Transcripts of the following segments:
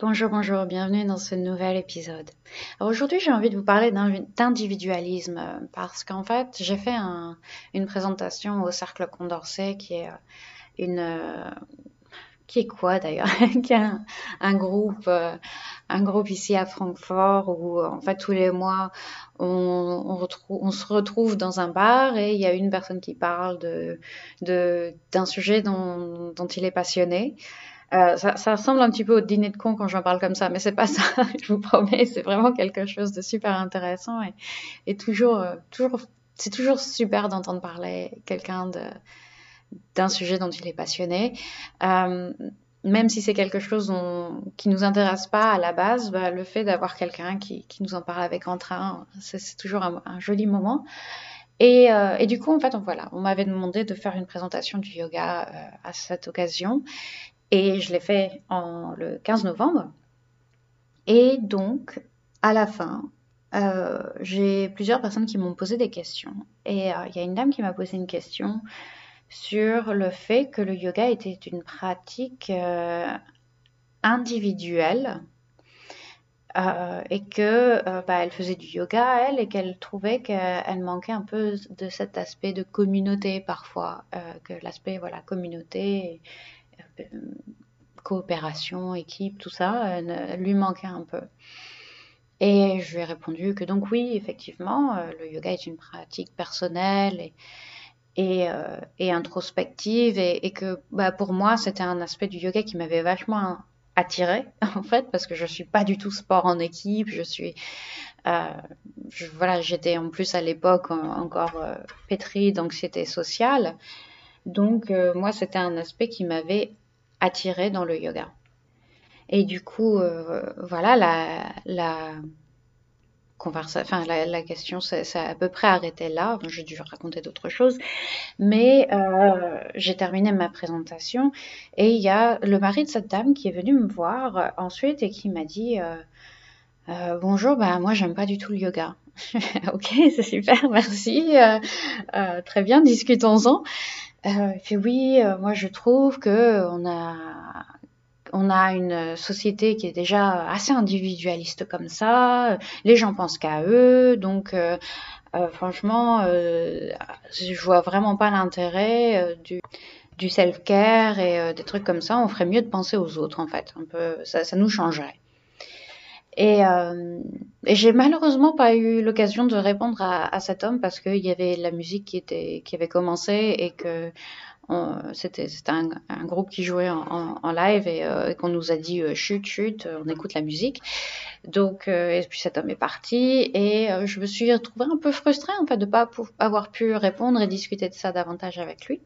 Bonjour, bonjour, bienvenue dans ce nouvel épisode. Aujourd'hui, j'ai envie de vous parler d'individualisme euh, parce qu'en fait, j'ai fait une présentation au Cercle Condorcet qui est euh, une euh, qui est quoi d'ailleurs? Un, groupe, ici à Francfort où en fait tous les mois on, on se retrouve dans un bar et il y a une personne qui parle d'un sujet dont il est passionné. Euh, ça, ça, ressemble un petit peu au dîner de con quand j'en parle comme ça, mais c'est pas ça, je vous promets, c'est vraiment quelque chose de super intéressant et, et toujours, euh, toujours, c'est toujours super d'entendre parler quelqu'un d'un sujet dont il est passionné. Euh, même si c'est quelque chose qui nous intéresse pas à la base, bah, le fait d'avoir quelqu'un qui, qui, nous en parle avec entrain, c'est toujours un, un, joli moment. Et, euh, et, du coup, en fait, on, voilà, on m'avait demandé de faire une présentation du yoga euh, à cette occasion. Et je l'ai fait le 15 novembre. Et donc, à la fin, euh, j'ai plusieurs personnes qui m'ont posé des questions. Et euh, il y a une dame qui m'a posé une question sur le fait que le yoga était une pratique euh, individuelle et que bah, elle faisait du yoga elle et qu'elle trouvait qu'elle manquait un peu de cet aspect de communauté parfois, que l'aspect voilà communauté coopération, équipe, tout ça, euh, lui manquait un peu. Et je lui ai répondu que donc oui, effectivement, euh, le yoga est une pratique personnelle et, euh, introspective et, que bah, pour moi, c'était un aspect du yoga qui m'avait vachement attiré en fait parce que je suis pas du tout sport en équipe, je suis euh, voilà, j'étais en plus à l'époque encore euh, pétrie d'anxiété sociale. Donc moi, c'était un aspect qui m'avait attiré dans le yoga. Et du coup, euh, voilà, la, la enfin, la, question s'est à peu près arrêtée là. J'ai dû raconter d'autres choses, mais euh, j'ai terminé ma présentation et il y a le mari de cette dame qui est venu me voir ensuite et qui m'a dit euh, euh, bonjour, bah moi j'aime pas du tout le yoga. ok, c'est super, merci, euh, euh, très bien, discutons-en. Euh, il fait oui, euh, moi je trouve que on a on a une société qui est déjà assez individualiste comme ça. Les gens pensent qu'à eux, donc euh, euh franchement, euh, je vois vraiment pas l'intérêt euh, du, self-care et des trucs comme ça. On ferait mieux de penser aux autres en fait. Ça, ça nous changerait. Euh, et j'ai malheureusement pas eu l'occasion de répondre à, à, cet homme parce qu'il y avait la musique qui, était, qui avait commencé et que c'était un, un, groupe qui jouait en, en, en live et, euh, et qu'on nous a dit euh, chut chut on écoute la musique. Donc euh, et puis cet homme est parti et euh, je me suis retrouvée un peu frustrée en fait de pas avoir pu répondre et discuter de ça davantage avec lui.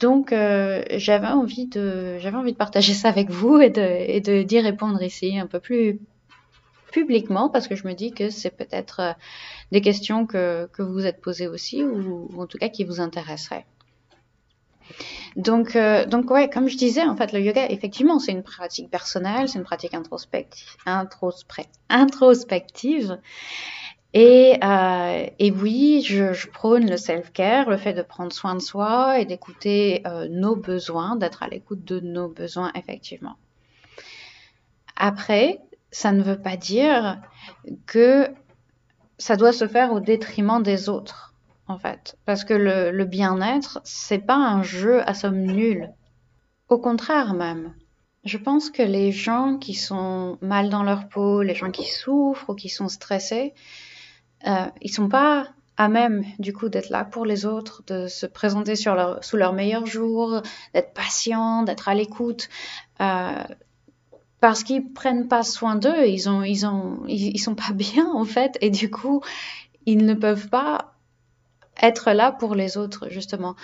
Donc euh, j'avais envie de j'avais envie de partager ça avec vous et de et de d'y répondre ici un peu plus publiquement parce que je me dis que c'est peut-être euh, des questions que, que vous vous êtes posées aussi ou, en tout cas qui vous intéresseraient. Donc, euh, donc ouais, comme je disais, en fait, le yoga, effectivement, c'est une pratique personnelle, c'est une pratique introspective, introspect, introspective. Et, euh, et oui, je, je prône le self-care, le fait de prendre soin de soi et d'écouter euh, nos besoins, d'être à l'écoute de nos besoins, effectivement. Après, ça ne veut pas dire que ça doit se faire au détriment des autres, en fait. Parce que le, bien-être, c'est pas un jeu à somme nulle. Au contraire même. Je pense que les gens qui sont mal dans leur peau, les gens qui souffrent ou qui sont stressés, euh, ils sont pas à même du coup d'être là pour les autres, de se présenter sur leur, sous leur meilleur jour, d'être patient, d'être à l'écoute. Euh, parce qu'ils prennent pas soin d'eux, ils ont, ils ont, ils, sont pas bien en fait, et du coup, ils ne peuvent pas être là pour les autres justement.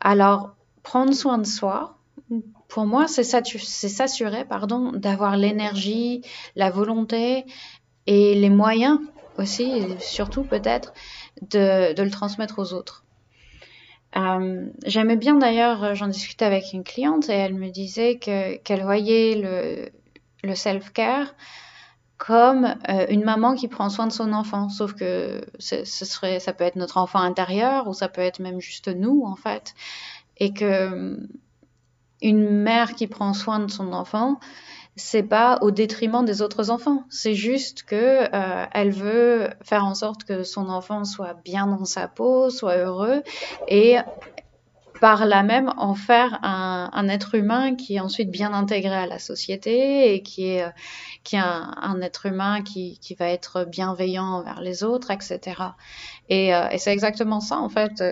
Alors, prendre soin de soi, pour moi, c'est s'assurer, pardon, d'avoir l'énergie, la volonté et les moyens aussi, et surtout peut-être, de, de, le transmettre aux autres. Euh, J'aimais bien d'ailleurs, j'en discutais avec une cliente et elle me disait que qu'elle voyait le, le self-care comme euh, une maman qui prend soin de son enfant, sauf que ce serait, ça peut être notre enfant intérieur ou ça peut être même juste nous en fait, et que une mère qui prend soin de son enfant, c'est pas au détriment des autres enfants. C'est juste que euh, elle veut faire en sorte que son enfant soit bien dans sa peau, soit heureux, et par là même en faire un, être humain qui est ensuite bien intégré à la société et qui est, qui est un, être humain qui, qui, va être bienveillant envers les autres, etc. Et, euh, et c'est exactement ça, en fait.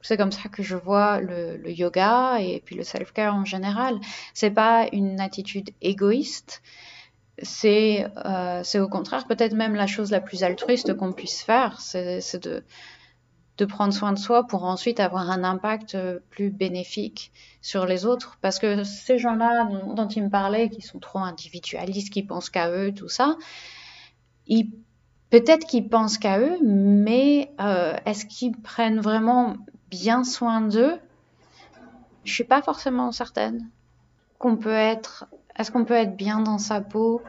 C'est comme ça que je vois le, le yoga et puis le self-care en général. C'est pas une attitude égoïste, c'est euh, au contraire peut-être même la chose la plus altruiste qu'on puisse faire, c'est de de prendre soin de soi pour ensuite avoir un impact euh, plus bénéfique sur les autres. Parce que ces gens-là dont, il me parlait, qui sont trop individualistes, qui pensent qu'à eux, tout ça, peut-être qu'ils pensent qu'à eux, mais euh, est-ce qu'ils prennent vraiment bien soin d'eux? Je suis pas forcément certaine qu'on peut être. Est-ce qu'on peut être bien dans sa peau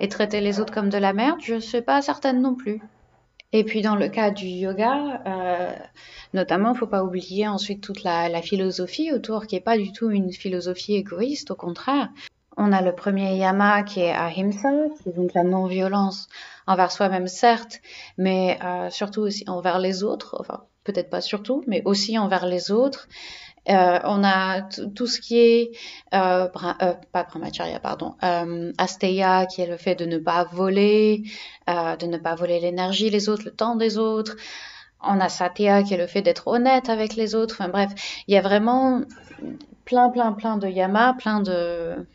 et traiter les autres comme de la merde? Je ne suis pas certaine non plus. Et puis dans le cas du yoga, euh, notamment, faut pas oublier ensuite toute la, philosophie autour, qui est pas du tout une philosophie égoïste, au contraire. On a le premier yama qui est ahimsa, qui est donc la non-violence envers soi-même, certes, mais euh, surtout aussi envers les autres. Enfin, peut-être pas surtout, mais aussi envers les autres. Euh, on a tout ce qui est euh, euh, pas brahmacharya, pardon, euh, asteya, qui est le fait de ne pas voler, euh, de ne pas voler l'énergie des autres, le temps des autres. On a satya, qui est le fait d'être honnête avec les autres. Enfin bref, il y a vraiment plein, plein, plein de yamas, plein de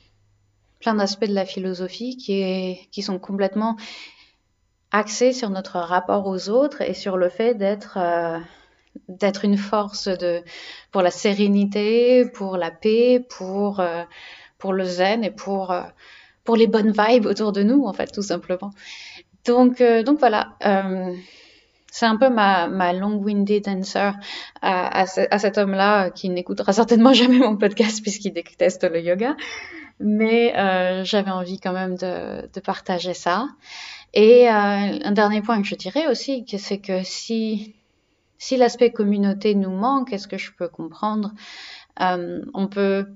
plein d'aspects de la philosophie qui, est, qui sont complètement axés sur notre rapport aux autres et sur le fait d'être euh, d'être une force de, pour la sérénité, pour la paix, pour, euh, pour le zen et pour, euh, pour les bonnes vibes autour de nous, en fait, tout simplement. Donc, euh, donc voilà. Euh, c'est un peu ma, ma long-winded answer à, à, cet homme-là qui n'écoutera certainement jamais mon podcast puisqu'il déteste le yoga. Mais euh, j'avais envie quand même de, de partager ça. Et euh, un dernier point que je dirais aussi, c'est que si si l'aspect communauté nous manque, est-ce que je peux comprendre euh, On peut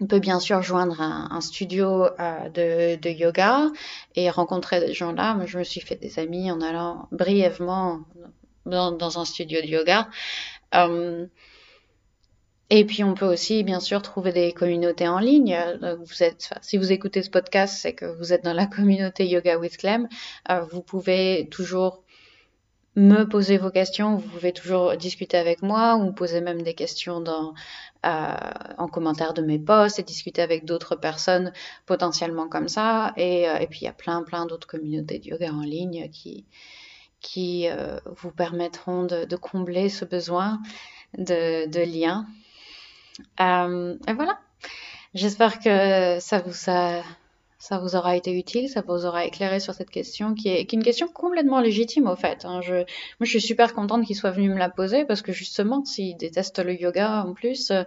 on peut bien sûr joindre un, studio euh, de, yoga et rencontrer des gens là. Moi, je me suis fait des amis en allant brièvement dans, un studio de yoga. Euh, et puis on peut aussi bien sûr trouver des communautés en ligne. Si vous écoutez ce podcast, c'est que vous êtes dans la communauté Yoga with Clem. Vous pouvez toujours me poser vos questions. Vous pouvez toujours discuter avec moi ou poser même des questions euh, en commentaire de mes posts et discuter avec d'autres personnes potentiellement comme ça. Et, euh, puis il y a plein, plein d'autres communautés de yoga en ligne qui, euh, vous permettront de, combler ce besoin de, de lien. Euh, et voilà. J'espère que ça vous a ça vous aura été utile, ça vous aura éclairé sur cette question qui est, une question complètement légitime au fait. Hein. Je, moi, je suis super contente qu'il soit venu me la poser parce que justement, s'il déteste le yoga en plus, euh,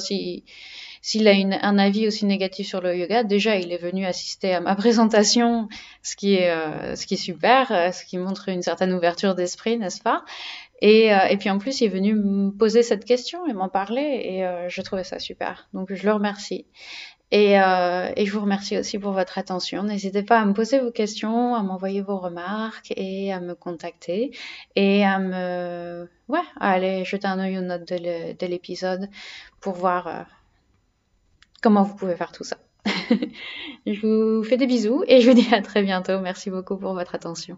s'il a un avis aussi négatif sur le yoga, déjà il est venu assister à ma présentation, ce qui est, euh, super, euh, ce qui montre une certaine ouverture d'esprit, n'est-ce pas? Et, puis en plus, il est venu me poser cette question et m'en parler et je trouvais ça super. Donc je le remercie. Et, euh, et, je vous remercie aussi pour votre attention. N'hésitez pas à me poser vos questions, à m'envoyer vos remarques et à me contacter et à me, ouais, à aller jeter un œil aux notes de l'épisode pour voir euh, comment vous pouvez faire tout ça. je vous fais des bisous et je vous dis à très bientôt. Merci beaucoup pour votre attention.